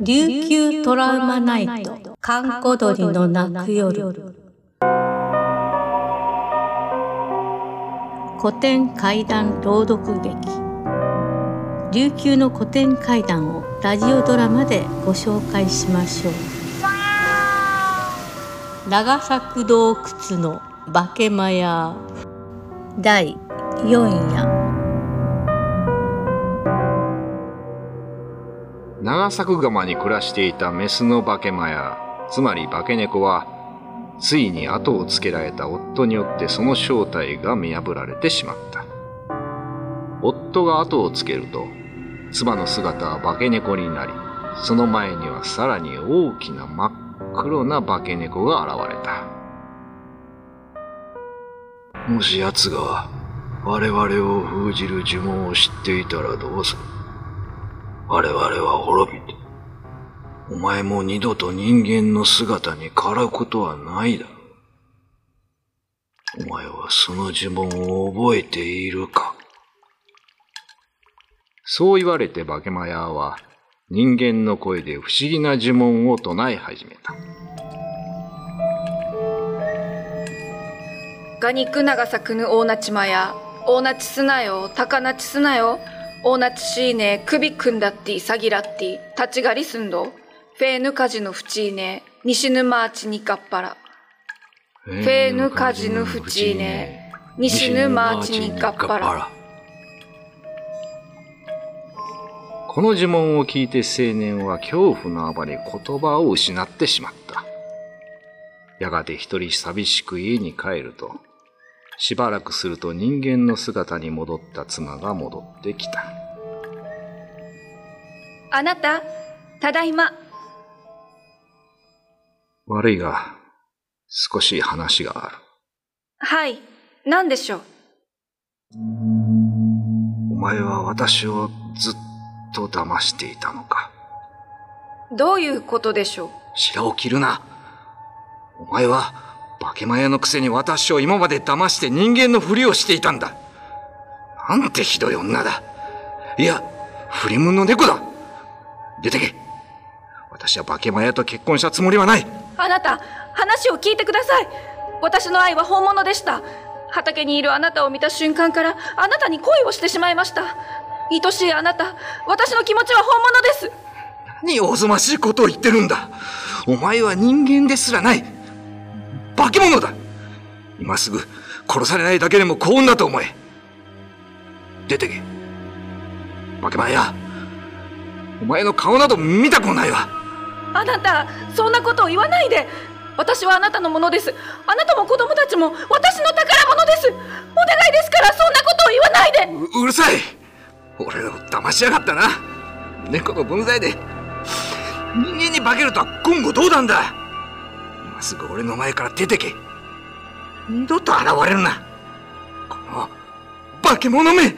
琉球トラウマナイト、カンコドリの泣く夜。古典怪談朗読劇。琉球の古典怪談をラジオドラマでご紹介しましょう。長作洞窟の化け間屋第4夜作釜に暮らしていたメスの化け馬や、つまり化け猫は、ついに後をつけられた夫によってその正体が見破られてしまった。夫が後をつけると、妻の姿は化け猫になり、その前にはさらに大きな真っ黒な化け猫が現れた。もし奴が我々を封じる呪文を知っていたらどうする？我々は滅び、お前も二度と人間の姿にからうことはないだろう。お前はその呪文を覚えているかそう言われて化けマヤは人間の声で不思議な呪文を唱え始めた。ガニクナガサクヌオーナチマヤ、オーナチスナヨ、タカナチスナヨ、オーナチシーネ、首組んだってィ、サギラッティ、立ちがりすんど、フェーヌカジのフチーネ、西ヌマーチニカッパラ。フェーヌカジのフチーネ、西ヌマーチニカッパラ。この呪文を聞いて青年は恐怖のあまり言葉を失ってしまった。やがて一人寂しく家に帰ると、しばらくすると人間の姿に戻った妻が戻ってきた。あなた、ただいま。悪いが、少し話がある。はい、何でしょう？お前は私をずっと騙していたのか？どういうことでしょう？白を切るな。お前は、化けマヤのくせに私を今まで騙して人間のふりをしていたんだ。なんてひどい女だ。いや、振り物の猫だ。出てけ。私は化けマヤと結婚したつもりはない。あなた、話を聞いてください。私の愛は本物でした。畑にいるあなたを見た瞬間から、あなたに恋をしてしまいました。愛しいあなた、私の気持ちは本物です。何おぞましいことを言ってるんだ。お前は人間ですらない。化け物だ今すぐ殺されないだけでも幸運だと思え出てけ化け前やお前の顔など見たくもないわあなたそんなことを言わないで。私はあなたのものです。あなたも子供たちも私の宝物です。お願いですからそんなことを言わないで。ううるさい。俺を騙しやがったな。猫の分際で。人間に化けるとは言語道断だ。今すぐ俺の前から出てけ。二度と現れるな。この化け物め。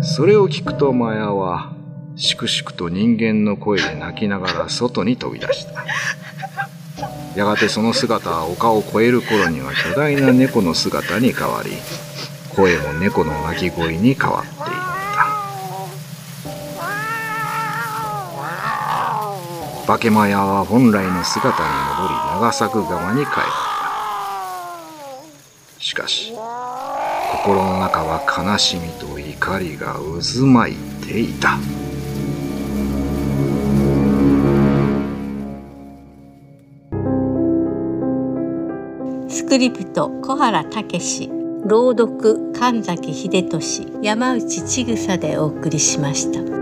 それを聞くとマヤはしくしくと人間の声で泣きながら外に飛び出した。やがてその姿は丘を越える頃には巨大な猫の姿に変わり声も猫の鳴き声に変わっている化けマヤは本来の姿に戻り長作川に帰った。しかし心の中は悲しみと怒りが渦巻いていた。スクリプト小原武史朗読神崎秀俊山内千草でお送りしました。